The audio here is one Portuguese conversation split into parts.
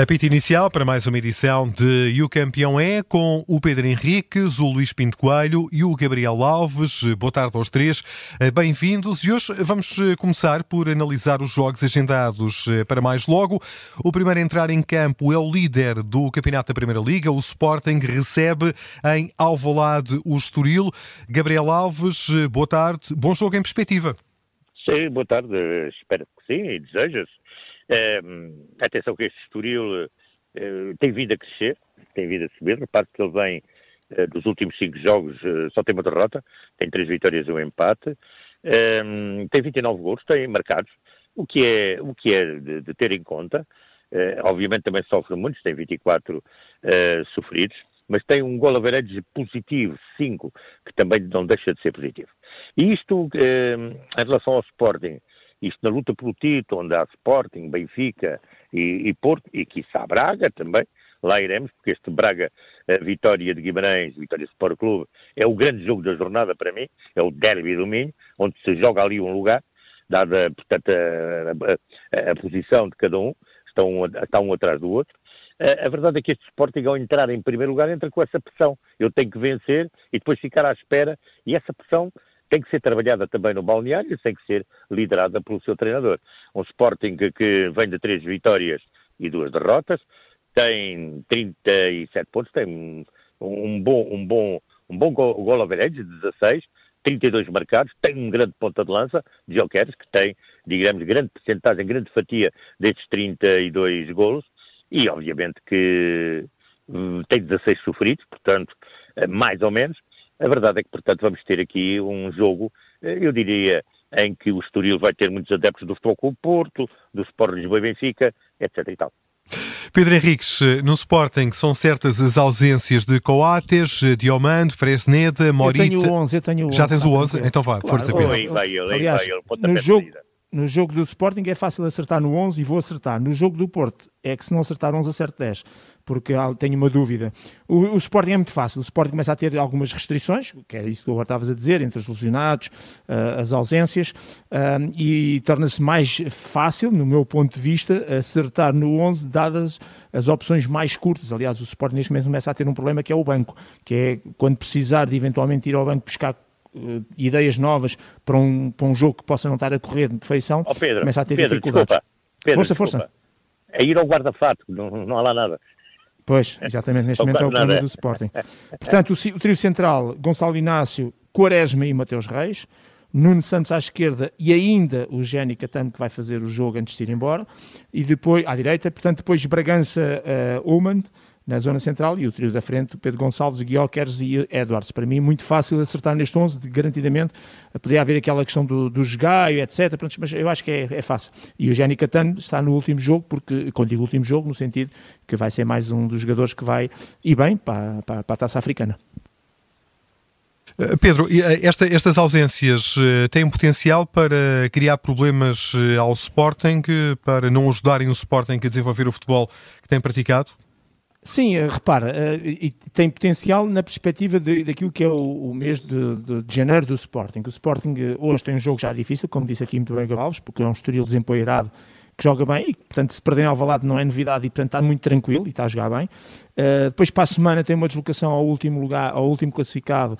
Apito inicial para mais uma edição de E o Campeão é com o Pedro Henriques, o Luís Pinto Coelho e o Gabriel Alves. Boa tarde aos três, bem-vindos. E hoje vamos começar por analisar os jogos agendados para mais logo. O primeiro a entrar em campo é o líder do Campeonato da Primeira Liga, o Sporting, recebe em Alvalade o Estoril. Gabriel Alves, boa tarde. Bom jogo em perspectiva. Sim, boa tarde. Espero que sim e desejas. Atenção que este Estoril uh, tem vindo a crescer, tem vindo a subir. Repare que ele vem uh, dos últimos cinco jogos, eh, só tem uma derrota, tem três vitórias e um empate. tem 29 gols, tem marcados, o que é, o que é de, de ter em conta. obviamente também sofre muitos, tem 24 sofridos, mas tem um gol average positivo, 5, que também não deixa de ser positivo. E isto, em relação ao Sporting, isto na luta pelo título, onde há Sporting, Benfica e, e Porto, e quiçá Braga também, lá iremos, porque este Braga, Vitória de Guimarães, Vitória Sport Clube, é o grande jogo da jornada para mim, é o derby do Minho, onde se joga ali um lugar, dada, portanto, a, a, a posição de cada um, estão um, está um atrás do outro. A, a verdade é que este Sporting, ao entrar em primeiro lugar, entra com essa pressão. Eu tenho que vencer e depois ficar à espera, e essa pressão tem que ser trabalhada também no balneário e tem que ser liderada pelo seu treinador. Um Sporting que, vem de três vitórias e duas derrotas, tem 37 pontos, tem um, bom, um bom, um bom gol average de 16, 32 marcados, tem um grande ponta de lança, Jokeres, que tem, digamos, grande percentagem, grande fatia destes 32 golos, e obviamente que hum, tem 16 sofridos, portanto, eh, mais ou menos, a verdade é que, portanto, vamos ter aqui um jogo, eh, eu diria, em que o Estoril vai ter muitos adeptos do Futebol Clube Porto, do Sport Lisboa e Benfica, etc e tal. Pedro Henriques, eh, no Sporting são certas as ausências de Coates, eh, Diomando, Fresneda, Morita... Eu tenho o 11, eu tenho o 11. Já tens o 11? Então vá, claro. força, Pedro. Aí vai ele, Aliás, vai ele. No jogo, no jogo do Sporting é fácil acertar no 11 e vou acertar. No jogo do Porto é que se não acertar 11, acerto 10, porque tenho uma dúvida. O, o, Sporting é muito fácil. O Sporting começa a ter algumas restrições, que era isso que agora estavas a dizer, entre os lesionados, uh, as ausências, uh, e torna-se mais fácil, no meu ponto de vista, acertar no 11, dadas as opções mais curtas. Aliás, o Sporting neste momento começa a ter um problema que é o banco, que é quando precisar de eventualmente ir ao banco buscar uh, ideias novas para um, para um jogo que possa não estar a correr de feição, oh, Pedro, começa a ter Pedro, dificuldades. Desculpa, Pedro, força, desculpa. força. É ir ao guarda-fato, não, não há lá nada. Pois, exatamente, neste momento é o problema do Sporting. Portanto, o, o trio central, Gonçalo Inácio, Quaresma e Mateus Reis, Nuno Santos à esquerda e ainda o Géni Catano que vai fazer o jogo antes de ir embora, e depois, à direita, portanto, depois Bragança uh, na zona central, e o trio da frente, Pedro Gonçalves, Guiocers e Edwards. Para mim, muito fácil acertar neste 11, de, garantidamente. Poderia haver aquela questão do, do etc. Mas eu acho que é, é fácil. E o Jenny Catano está no último jogo, porque, quando digo último jogo, no sentido que vai ser mais um dos jogadores que vai, e bem, para, para, para a taça africana. Pedro, esta, estas ausências têm potencial para criar problemas ao Sporting, para não ajudarem o Sporting a desenvolver o futebol que tem praticado? Sim, eh, repara, uh, e tem potencial na perspectiva de, daquilo que é o, o mês de, de, de, janeiro do Sporting. O Sporting uh, hoje tem um jogo já difícil, como disse aqui muito bem Alves, porque é um estoril desempoeirado que joga bem e, portanto, se perderem ao Valado não é novidade e, portanto, está muito tranquilo e está a jogar bem. Uh, depois, para a semana, tem uma deslocação ao último lugar, ao último classificado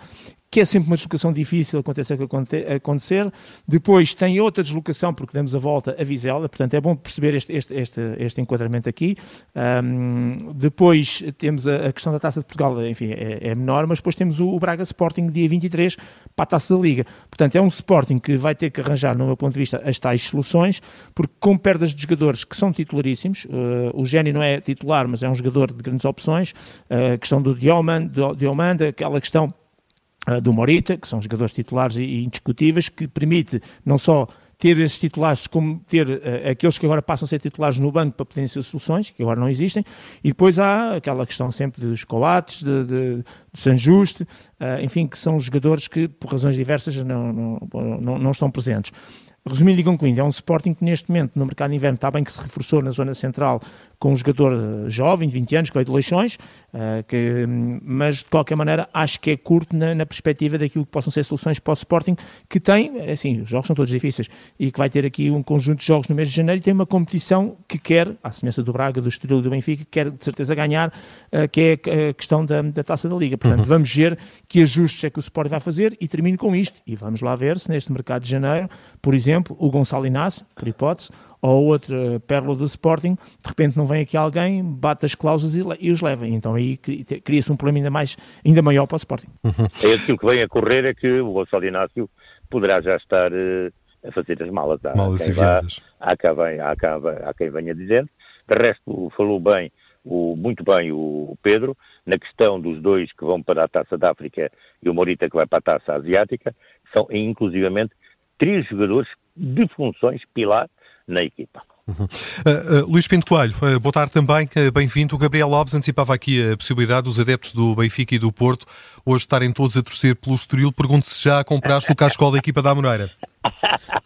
que é sempre uma deslocação difícil, aconteça o que acontecer. Depois tem outra deslocação, porque damos a volta a Vizela, portanto é bom perceber este, este, este, este enquadramento aqui. Um, depois temos a, a, questão da Taça de Portugal, enfim, é, é, menor, mas depois temos o, o, Braga Sporting, dia 23, para a Taça da Liga. Portanto, é um Sporting que vai ter que arranjar, no meu ponto de vista, as tais soluções, porque com perdas de jogadores que são titularíssimos, uh, o Gênio não é titular, mas é um jogador de grandes opções, uh, a questão do Dioman, do, Diomanda, aquela questão uh, do Morita, que são jogadores titulares e, indiscutíveis, que permite não só ter esses titulares, como ter uh, aqueles que agora passam a ser titulares no banco para poderem ser soluções, que agora não existem, e depois há aquela questão sempre dos coates, de, de, do Sanjuste, uh, enfim, que são jogadores que, por razões diversas, não, não, não, não estão presentes. Resumindo e concluindo, é um Sporting que neste momento no mercado de inverno está bem que se reforçou na zona central com um jogador jovem, de 20 anos, que veio de Leixões, uh, que, mas de qualquer maneira acho que é curto na, na, perspectiva daquilo que possam ser soluções para o Sporting, que tem, assim, os jogos são todos difíceis, e que vai ter aqui um conjunto de jogos no mês de janeiro e tem uma competição que quer, à semelhança do Braga, do Estoril e do Benfica, que quer de certeza ganhar, uh, que é a questão da, da Taça da Liga. Portanto, uhum. vamos ver que ajustes é que o Sporting vai fazer e termino com isto, e vamos lá ver se neste mercado de janeiro, por exemplo, o Gonçalo Inácio, por hipótese, ou outra pérola do Sporting, de repente não vem aqui alguém, bate as cláusulas e, e os leva. Então aí cria-se um problema ainda, mais, ainda maior para o Sporting. Uhum. É aquilo que vem a correr é que o Gonçalo Inácio poderá já estar uh, a fazer as malas. Há, malas quem vá, há, quem, há, quem, há quem venha dizendo. De resto, falou bem, o, muito bem o Pedro, na questão dos dois que vão para a Taça da África e o Morita que vai para a Taça Asiática, são inclusivamente três jogadores de funções pilar na equipa. Uhum. Uh, uh, Luís Pinto Coelho, uh, boa tarde também, bem-vindo. O Gabriel Alves antecipava aqui a possibilidade dos adeptos do Benfica e do Porto hoje estarem todos a torcer pelo Estoril. Pergunto se já compraste o cascol da equipa da Moreira.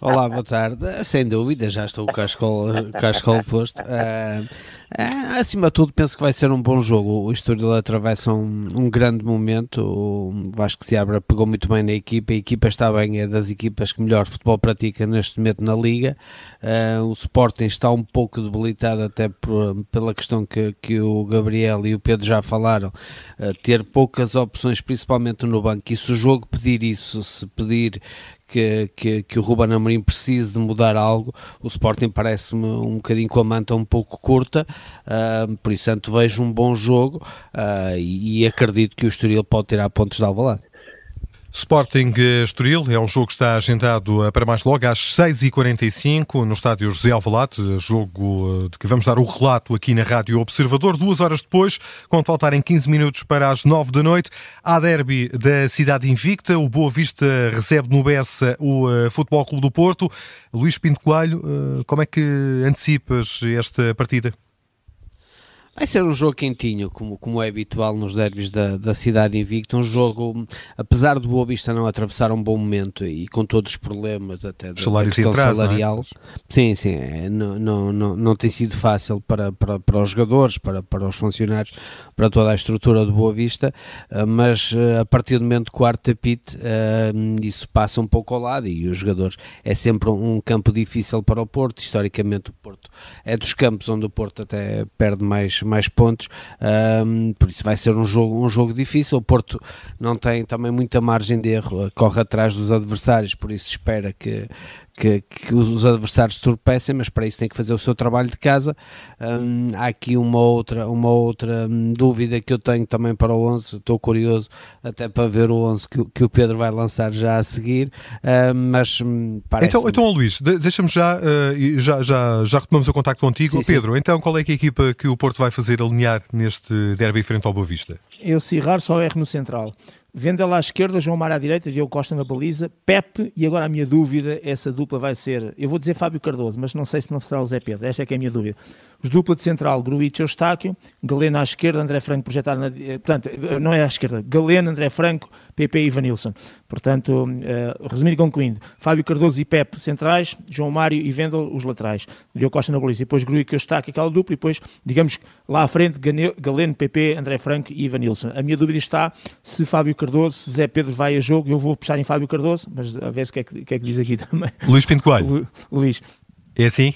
Olá, boa tarde. Sem dúvida, já estou com o cascol, cascol posto. Uh, uh, acima de tudo, penso que vai ser um bom jogo. O Estoril atravessa um, um, grande momento. O Vasco Seabra pegou muito bem na equipa. A equipa está bem, é das equipas que melhor futebol pratica neste momento na Liga. Uh, o Sporting está um pouco debilitado, até por, pela questão que, que o Gabriel e o Pedro já falaram, ter poucas opções, principalmente no banco. E se o jogo pedir isso, se pedir que, que, que o Ruben Amorim precise de mudar algo. O Sporting parece-me um bocadinho com a manta um pouco curta, uh, por isso tanto vejo um bom jogo uh, e, e, acredito que o Estoril pode tirar pontos de Alvalade. Sporting Estoril é um jogo que está agendado eh, para mais logo às 6h45 no estádio José Alvalade, jogo eh, de que vamos dar o relato aqui na Rádio Observador. Duas horas depois, quando faltarem 15 minutos para as 9 da noite, há derby da cidade invicta. O Boa Vista recebe no Bessa o eh, Futebol Clube do Porto. Luís Pinto Coelho, como é que antecipas esta partida? Vai ser um jogo quentinho, como, como é habitual nos derbys da, da cidade invicta. Um jogo, apesar do Boa Vista não atravessar um bom momento e com todos os problemas até da, da questão é? salarial, é? sim, sim, é, não, não, não, não tem sido fácil para, para, para os jogadores, para, para os funcionários, para toda a estrutura do Boa Vista, eh, mas eh, a partir do momento do quarto tapite, eh, isso passa um pouco ao lado e os jogadores é sempre um campo difícil para o Porto. Historicamente, o Porto é dos campos onde o Porto até perde mais mais pontos, um, por isso vai ser um jogo, um jogo difícil. O Porto não tem também muita margem de erro, corre atrás dos adversários, por isso espera que, que, que, os adversários tropecem, mas para isso tem que fazer o seu trabalho de casa. Um, há aqui uma outra, uma outra hum, dúvida que eu tenho também para o 11, estou curioso até para ver o 11 que, que o Pedro vai lançar já a seguir, uh, mas hum, parece... Então, então Luís, deixa-me já, uh, já, já, já retomamos o contacto contigo. Sim, Pedro, sim. então qual é, é a equipa que o Porto vai fazer alinhar neste derby frente ao Boa Vista? Eu, se errar, só erro no central. Vendel à esquerda, João Mar à direita, Diogo Costa na baliza, Pepe, e agora a minha dúvida, essa dupla vai ser, eu vou dizer Fábio Cardoso, mas não sei se não será o Zé Pedro, esta é que é a minha dúvida. Os dupla de central, Gruitch e Eustáquio, Galeno à esquerda, André Franco projetado na. Eh, portanto, eh, não é à esquerda, Galeno, André Franco, PP e Ivanilson. Portanto, uh, resumindo e concluindo, Fábio Cardoso e Pepe centrais, João Mário e Vendel os laterais, Diogo Costa na baliza, e depois Gruitch e Eustáquio, aquela dupla, e depois, digamos, lá à frente, Galeno, PP, André Franco e Ivanilson. A minha dúvida está se Fábio Cardoso, se Zé Pedro vai a jogo, eu vou puxar em Fábio Cardoso, mas a ver o que, é que, que, é que diz aqui também. Luís Pinto Coelho. Lu, Luís. É assim?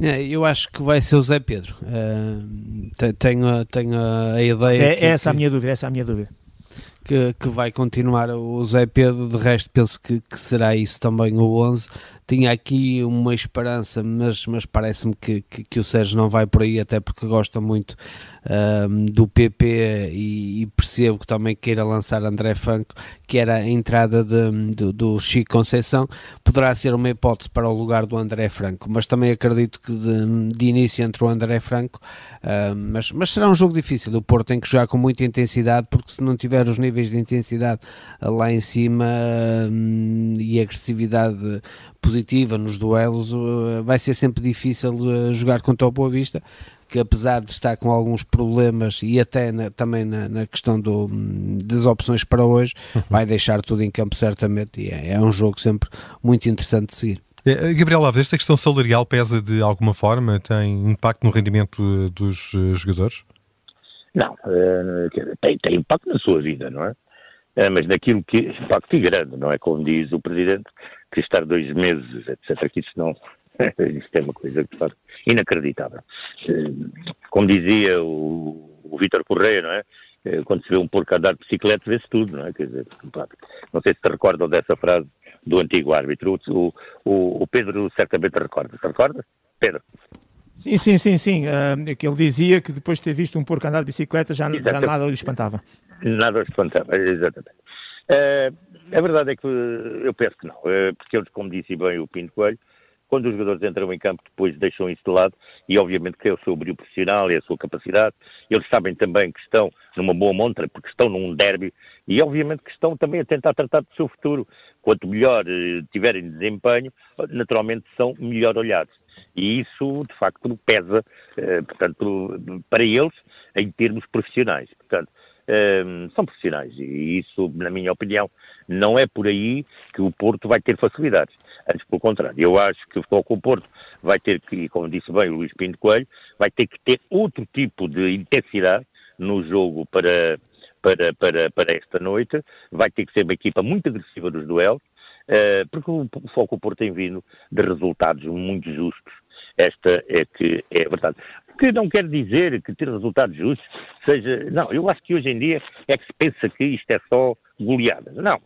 É, eu acho que vai ser o Zé Pedro. Uh, tenho, tenho a ideia. É, que, essa é a minha dúvida, essa a minha dúvida. Que, que vai continuar o Zé Pedro, de resto penso que, que será isso também o 11 tinha aqui uma esperança, mas, mas parece-me que, que, que, o Sérgio não vai por aí, até porque gosta muito um, do PP e, e, percebo que também queira lançar André Franco, que era a entrada de, de, do Chico Conceição, poderá ser uma hipótese para o lugar do André Franco, mas também acredito que de, de início entre o André Franco, um, mas, mas será um jogo difícil. O Porto tem que jogar com muita intensidade, porque se não tiver os níveis de intensidade lá em cima um, e agressividade positiva nos duelos, eh, vai ser sempre difícil eh, jogar contra o Boa Vista, que apesar de estar com alguns problemas e até na, também na, na, questão do, das opções para hoje, uhum. vai deixar tudo em campo certamente e é, é um jogo sempre muito interessante de seguir. Eh, Gabriel Alves, esta questão salarial pesa de alguma forma? Tem impacto no rendimento dos jogadores? Não, tem, tem impacto na sua vida, não é? Mas naquilo que impacto é grande, não é? Como diz o Presidente, que estar dois meses, etc., que isso não, Isto é uma coisa que faz inacreditável. Como dizia o, o Vítor Correia, não é? Eh, quando se vê um porco andar de bicicleta, vê-se tudo, não é? Quer dizer, não sei se te recordam dessa frase do antigo árbitro. O, o, o Pedro certamente recorda. Te recorda? Pedro? Sim, sim, sim, sim. Uh, que ele dizia que depois de ter visto um porco andar de bicicleta já, já nada lhe espantava. Nada lhe espantava, exatamente. Uh, a verdade é que eu penso que não, uh, porque eles, como disse bem o Pinto Coelho, quando os jogadores entram em campo, depois deixam isso de lado e, obviamente, que é o seu brilho profissional e a sua capacidade. Eles sabem também que estão numa boa montra, porque estão num derby e, obviamente, que estão também a tentar tratar do seu futuro. Quanto melhor eh, tiverem desempenho, naturalmente são melhor olhados. E isso, de facto, pesa, eh, portanto, para eles, em termos profissionais. Portanto, eh, são profissionais e isso, na minha opinião, não é por aí que o Porto vai ter facilidades. Antes, pelo contrário, eu acho que o Futebol com o Porto vai ter que, como disse bem o Luís Pinto Coelho, vai ter que ter outro tipo de intensidade no jogo para, para, para, para esta noite, vai ter que ser uma equipa muito agressiva nos duelos, uh, porque o, o Foco Porto tem vindo de resultados muito justos. Esta é que é a verdade. O que não quer dizer que ter resultados justos seja. Não, eu acho que hoje em dia é que se pensa que isto é só goleadas. Não.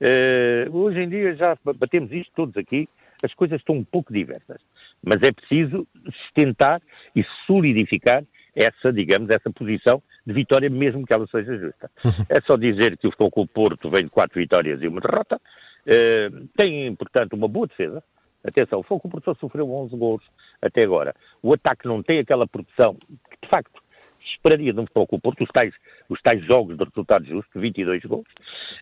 Uh, hoje em dia já batemos isto todos aqui, as coisas estão um pouco diversas, mas é preciso sustentar e solidificar essa, digamos, essa posição de vitória, mesmo que ela seja justa. Uhum. É só dizer que o Futebol Porto vem de quatro vitórias e uma derrota, uh, tem, portanto, uma boa defesa. Atenção, o Futebol Porto só sofreu 11 gols até agora. O ataque não tem aquela produção que, de facto, esperaria de um Futebol Clube Porto, os tais, os tais jogos de resultado justo, 22 gols,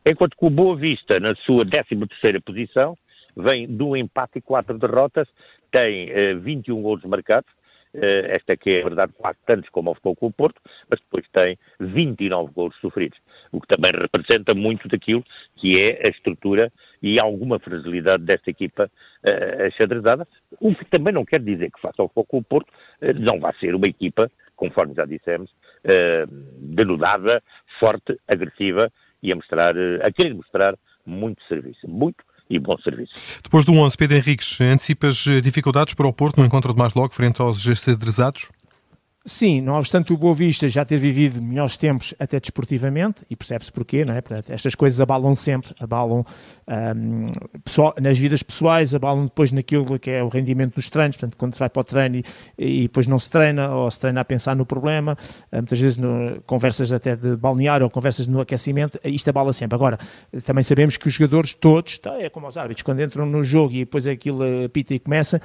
enquanto que o Boa Vista, na sua 13ª posição, vem de um empate e quatro derrotas, tem eh, 21 gols marcados, eh, esta que é, a verdade, quase tantos como o Futebol Clube Porto, mas depois tem 29 gols sofridos, o que também representa muito daquilo que é a estrutura e alguma fragilidade desta equipa uh, achadrezada, o que também não quer dizer que faça ao Futebol Clube Porto uh, não vai ser uma equipa conforme já dissemos, uh, denudada, forte, agressiva e a mostrar, uh, a querer mostrar muito serviço, muito e bom serviço. Depois do 11, Pedro Henriques, antecipas eh, dificuldades para o Porto no encontro de mais logo frente aos gestadrezados? Sim, não obstante o Boa Vista já ter vivido melhores tempos até desportivamente, e percebe-se porquê, não é? Estas coisas abalam sempre, abalam um, pessoal, nas vidas pessoais, abalam depois naquilo que é o rendimento dos treinos, portanto, quando se vai para o treino e, e depois não se treina, ou se treina a pensar no problema, hum, muitas vezes no, conversas até de balneário ou conversas no aquecimento, isto abala sempre. Agora, também sabemos que os jogadores todos, tá, é como os árbitros, quando entram no jogo e depois aquilo pita e começa,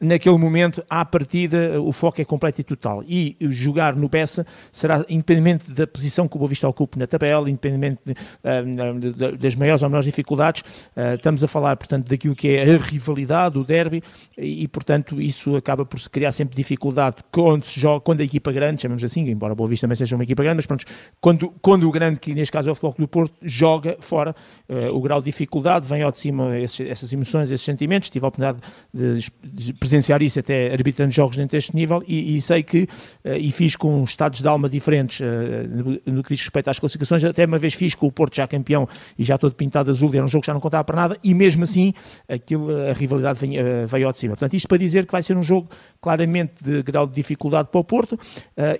naquele momento, à partida, o foco é completo e total. E jogar no Bessa será independente da posição que o Boa Vista ocupe na tabela, independente de, uh, das maiores ou menores dificuldades. Uh, estamos a falar, portanto, daquilo que é a rivalidade, o derby, e, e, portanto, isso acaba por se criar sempre dificuldade quando se joga, quando a equipa grande, chamamos assim, embora o Boa Vista também seja uma equipa grande, mas pronto, quando, quando o grande, que neste caso é o Floco do Porto, joga fora, uh, o grau de dificuldade vem ao de cima esses, essas emoções, esses sentimentos. Tive a oportunidade de, de presenciar isso até arbitrando jogos dentro deste nível e, e sei que eh, e fiz com estados de alma diferentes eh, no que diz respeito às classificações. Até uma vez fiz com o Porto já campeão e já todo pintado azul, era um jogo que já não contava para nada, e mesmo assim aquilo, a rivalidade veio, eh, veio ao de cima. Portanto, isto para dizer que vai ser um jogo claramente de grau de dificuldade para o Porto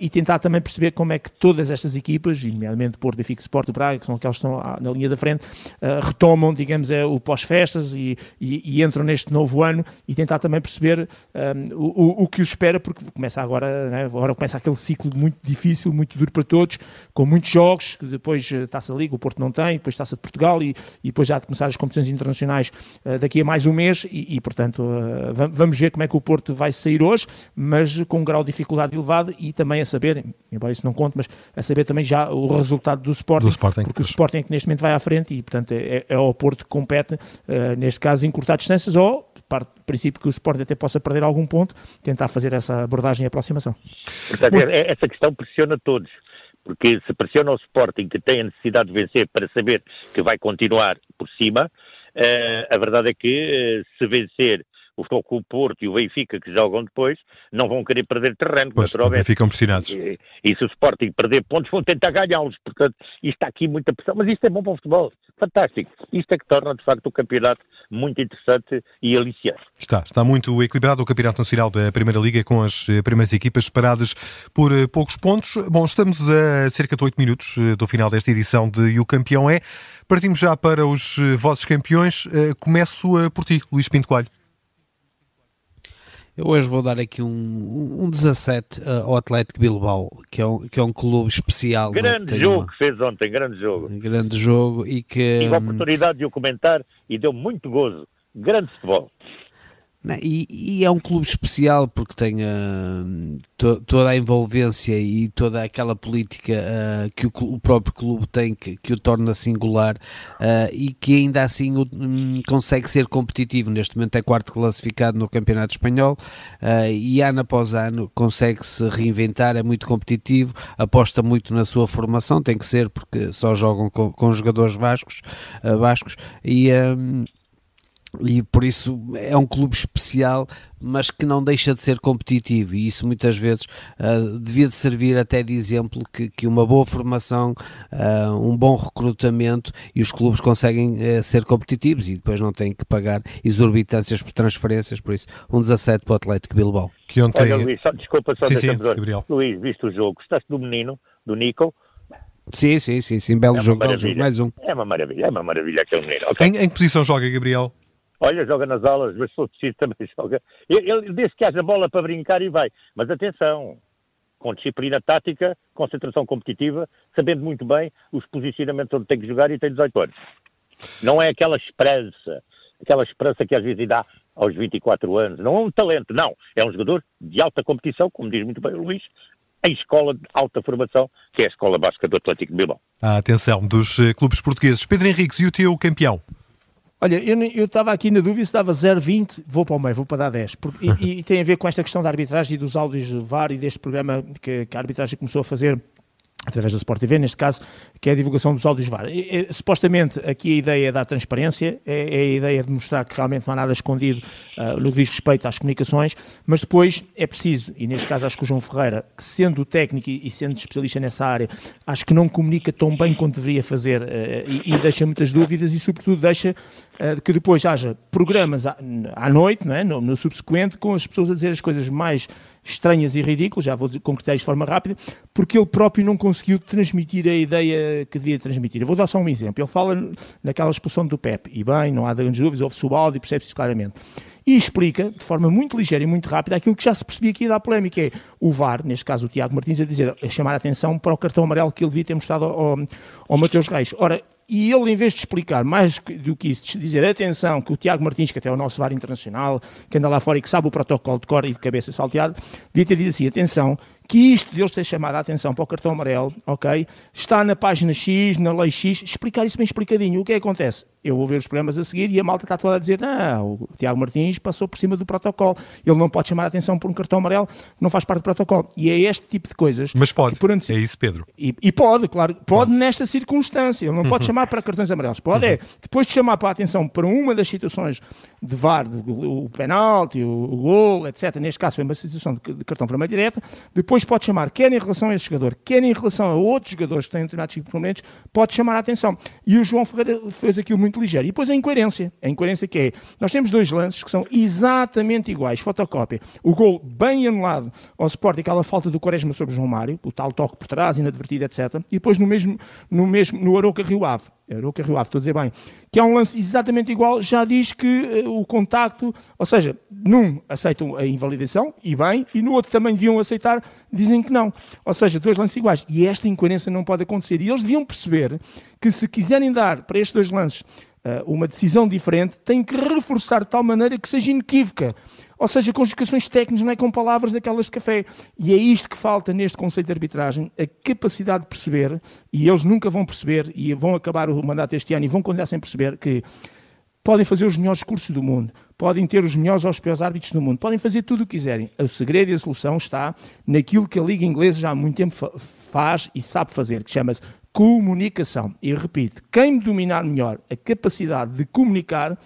e tentar também perceber como é que todas estas equipas, nomeadamente Porto, Benfica, Sport e Braga, que são aquelas que estão na linha da frente, retomam, digamos, o pós-festas e, e, e, entram neste novo ano e tentar também perceber um, o, o que os espera, porque começa agora, né, agora começa aquele ciclo muito difícil, muito duro para todos, com muitos jogos, que depois está-se a Liga, o Porto não tem, depois está-se de Portugal e, e, depois já de começar as competições internacionais uh, daqui a mais um mês e, e portanto, uh, vamos ver como é que o Porto vai sair hoje, mas com um grau de dificuldade elevado e também a saber, embora isso não conte, mas a saber também já o resultado do Sporting, do Sporting porque o Sporting é que neste momento vai à frente e, portanto, é, é ao Porto que compete, uh, neste caso, encurtar distâncias ou parte do princípio que o Sporting até possa perder algum ponto, tentar fazer essa abordagem e aproximação. Portanto, Muito... É, essa questão pressiona todos, porque se pressiona o Sporting que tem a necessidade de vencer para saber que vai continuar por cima, uh, a verdade é que uh, se vencer o Futebol Porto e o Benfica que jogam depois não vão querer perder terreno, pois, naturalmente. Ficam pressionados. E, e, se o Sporting perder pontos vão tentar ganhá-los, portanto isto está aqui muita pressão, mas isto é bom para o futebol, fantástico. Isto é que torna de facto o campeonato muito interessante e aliciante. Está, está muito equilibrado o Campeonato Nacional da Primeira Liga com as eh, primeiras equipas separadas por eh, poucos pontos. Bom, estamos a cerca de 8 minutos eh, do final desta edição de E o Campeão é. Partimos já para os vossos campeões. Começo por ti, Luís Pinto Coelho. Eu hoje vou dar aqui um, um 17 uh, ao Atlético Bilbao, que é um, que é um clube especial. É? Grande jogo uma... que fez ontem, grande jogo. Grande jogo e que... Tive a oportunidade de o comentar e deu muito gozo. Grande futebol. E, e, é um clube especial porque tem uh, to, toda a envolvência e toda aquela política uh, que o, o, próprio clube tem que, que o torna singular uh, e que ainda assim um, consegue ser competitivo. Neste momento é quarto classificado no Campeonato Espanhol e ano após ano consegue se reinventar, é muito competitivo, aposta muito na sua formação, tem que ser porque só jogam com, com jogadores vascos, vascos e e por isso é um clube especial, mas que não deixa de ser competitivo, e isso muitas vezes uh, devia de servir até de exemplo que, que uma boa formação, uh, um bom recrutamento e os clubes conseguem uh, ser competitivos e depois não têm que pagar exorbitâncias por transferências, por isso um 17 para o Atlético Bilbao. Que ontem... Olha Luís, só, desculpa só sim, sim, Gabriel. Luís, viste o jogo, gostaste do menino, do Nico? Sim, sim, sim, sim, belo, é jogo, belo jogo, mais um. É uma maravilha, é uma maravilha aquele menino. Okay. Em, em que posição joga Gabriel? Olha, joga nas aulas, mas se for também joga. Ele, ele diz que haja bola para brincar e vai. Mas atenção, com disciplina tática, concentração competitiva, sabendo muito bem os posicionamentos onde tem que jogar e tem 18 anos. Não é aquela esperança, aquela esperança que às vezes dá aos 24 anos. Não é um talento, não. É um jogador de alta competição, como diz muito bem o Luís, em escola de alta formação, que é a Escola Básica do Atlético de Bilbao. A atenção dos eh, clubes portugueses. Pedro Henriques, e o teu campeão? Olha, eu estava aqui na dúvida se dava 0,20, vou para o meio, vou para dar 10. Porque, e, e, tem a ver com esta questão da arbitragem e dos áudios do VAR e deste programa que, que a arbitragem começou a fazer através da Sport TV, neste caso, que é a divulgação dos áudios VAR. E, e, supostamente, aqui a ideia é dar transparência, é, é, a ideia de mostrar que realmente não há nada escondido uh, no que diz respeito às comunicações, mas depois é preciso, e neste caso acho que o João Ferreira, que sendo técnico e, e sendo especialista nessa área, acho que não comunica tão bem quanto deveria fazer uh, e, e, deixa muitas dúvidas e, sobretudo, deixa uh, que depois haja programas à, à noite, não é? no, no subsequente, com as pessoas a dizer as coisas mais estranhas e ridículas, já vou concretizar isto de forma rápida, porque ele próprio não conseguiu transmitir a ideia que devia transmitir. Eu vou dar só um exemplo. Ele fala naquela expulsão do Pep, e bem, não há grandes dúvidas, houve-se o balde e percebe-se claramente. E explica, de forma muito ligeira e muito rápida, aquilo que já se percebia aqui da polémica, é o VAR, neste caso o Tiago Martins, a dizer, a chamar a atenção para o cartão amarelo que ele devia ter mostrado ao, ao Mateus Reis. Ora, e ele, em vez de explicar mais do que isso, de dizer atenção, que o Tiago Martins, que até é o nosso VAR internacional, que anda lá fora e que sabe o protocolo de cor e de cabeça salteada, devia ter dito assim: atenção, que isto de eles ter chamado a atenção para o cartão amarelo, ok? Está na página X, na lei X, explicar isso bem explicadinho. O que é que acontece? Eu vou ver os programas a seguir e a malta está toda a dizer: não, o Tiago Martins passou por cima do protocolo. Ele não pode chamar a atenção por um cartão amarelo, não faz parte do protocolo. E é este tipo de coisas. Mas pode. Que, é isso, Pedro. E, e pode, claro, pode, nesta circunstância. Ele não uhum. pode chamar para cartões amarelos. Pode uhum. é, depois de chamar para a atenção para uma das situações de VAR, de, o penalti, o, o gol, etc. Neste caso foi uma situação de, de cartão vermelho direta. Depois pode chamar, quer em relação a esse jogador, quer em relação a outros jogadores que têm determinados problemas, pode chamar a atenção. E o João Ferreira fez aquilo muito ligeiro. E depois a incoerência. A incoerência que é, nós temos dois lances que são exatamente iguais, fotocópia. O gol bem anulado ao Sport, aquela falta do Quaresma sobre João Mário, o tal toque por trás, inadvertido, etc. E depois no mesmo, no mesmo, no Aroca Rio Ave o Rio Ave, estou a dizer bem, que é um lance exatamente igual, já diz que uh, o contacto, ou seja, num aceitam a invalidação, e bem, e no outro também deviam aceitar, dizem que não. Ou seja, dois lances iguais. E esta incoerência não pode acontecer. E eles deviam perceber que se quiserem dar para estes dois lances uh, uma decisão diferente, têm que reforçar de tal maneira que seja inequívoca. Ou seja, com explicações técnicas, não é com palavras daquelas de café. E é isto que falta neste conceito de arbitragem, a capacidade de perceber, e eles nunca vão perceber, e vão acabar o mandato este ano e vão continuar sem perceber, que podem fazer os melhores cursos do mundo, podem ter os melhores ou os piores árbitros do mundo, podem fazer tudo o que quiserem. O segredo e a solução está naquilo que a Liga Inglesa já há muito tempo faz e sabe fazer, que chama-se comunicação. E repito, quem dominar melhor a capacidade de comunicar,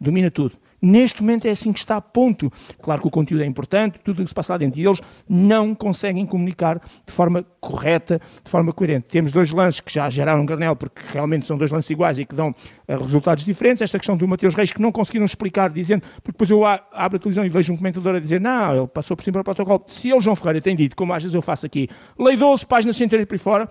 domina tudo Neste momento é assim que está, ponto. Claro que o conteúdo é importante, tudo o que se passa lá dentro, e eles não conseguem comunicar de forma correta, de forma coerente. Temos dois lances que já geraram um granel, porque realmente são dois lances iguais e que dão uh, resultados diferentes. Esta questão do Mateus Reis, que não conseguiram explicar, dizendo, porque depois eu abro a televisão e vejo um comentador a dizer, não, ele passou por cima do protocolo. Se ele, João Ferreira, tem dito, como às vezes eu faço aqui, lei 12, página 103 por fora,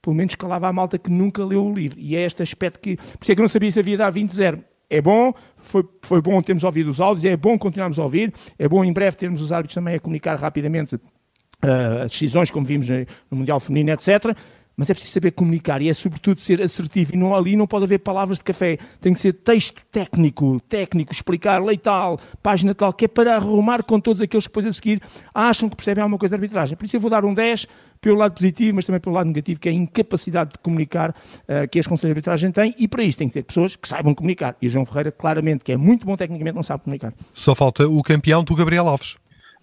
pelo menos calava a malta que nunca leu o livro. E é este aspecto que, por isso é que eu não sabia se havia dar 20-0. É bom, foi, foi bom termos ouvido os áudios, é bom continuarmos a ouvir, é bom em breve termos os árbitros também a comunicar rapidamente uh, as decisões, como vimos no Mundial Feminino, etc mas é preciso saber comunicar e é sobretudo ser assertivo e não, ali não pode haver palavras de café, tem que ser texto técnico, técnico, explicar lei tal, página tal, que é para arrumar com todos aqueles que depois a seguir acham que percebem alguma coisa de arbitragem. Por isso eu vou dar um 10 pelo lado positivo, mas também pelo lado negativo, que é a incapacidade de comunicar uh, que as conselhos de arbitragem têm, e para isso tem que ter pessoas que saibam comunicar. E o João Ferreira, claramente, que é muito bom tecnicamente, não sabe comunicar. Só falta o campeão do Gabriel Alves.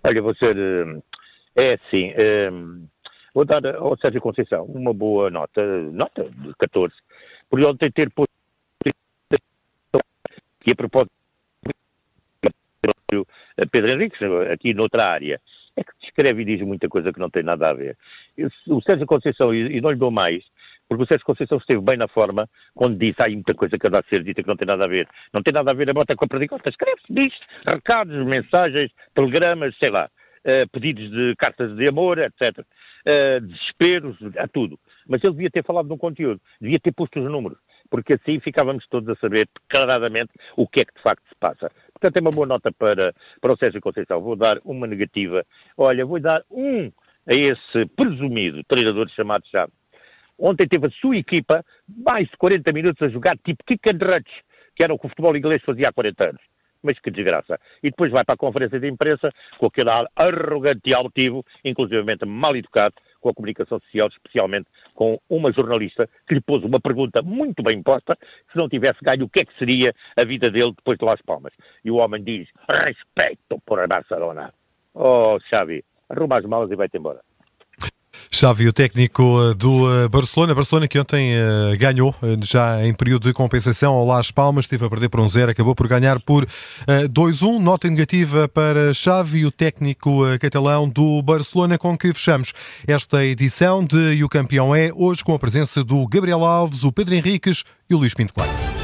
Olha, vou ser. Eh, é assim. É Vou dar ao Sérgio Conceição uma boa nota, nota de 14, por ontem ter posto que a propósito Pedro Henrique, aqui noutra área, é que descreve e diz muita coisa que não tem nada a ver. O Sérgio Conceição, e não lhe dou mais, porque o Sérgio Conceição esteve bem na forma quando disse há muita coisa que anda a ser dita que não tem nada a ver. Não tem nada a ver a bota com a perdigota. Escreve-se, diz recados, mensagens, telegramas, sei lá, uh, pedidos de cartas de amor, etc desesperos, a tudo. Mas ele devia ter falado no conteúdo, devia ter posto os números, porque assim ficávamos todos a saber claramente o que é que de facto se passa. Portanto, é uma boa nota para, para o Sérgio Conceição. Vou dar uma negativa. Olha, vou dar um a esse presumido treinador chamado Chave. Ontem teve a sua equipa mais de 40 minutos a jogar tipo kick and rush, que era o que o futebol inglês fazia há 40 anos mas que desgraça. E depois vai para a conferência de imprensa com aquele ar arrogante e altivo, inclusivamente mal educado, com a comunicação social, especialmente com uma jornalista que lhe pôs uma pergunta muito bem posta, se não tivesse ganho, o que é que seria a vida dele depois de Las Palmas? E o homem diz, respeito por a Barcelona. Oh, Xavi, arruma as malas e vai-te embora. Xavi, o técnico eh, do eh, Barcelona, Barcelona que ontem uh, ganhou, já em período de compensação ao Las Palmas, esteve a perder por um zero, acabou por ganhar por uh, 2-1. Nota negativa para Xavi, o técnico catalão do Barcelona, com que fechamos esta edição de E o Campeão é, hoje com a presença do Gabriel Alves, o Pedro Henriques e o Luís Pinto Coelho.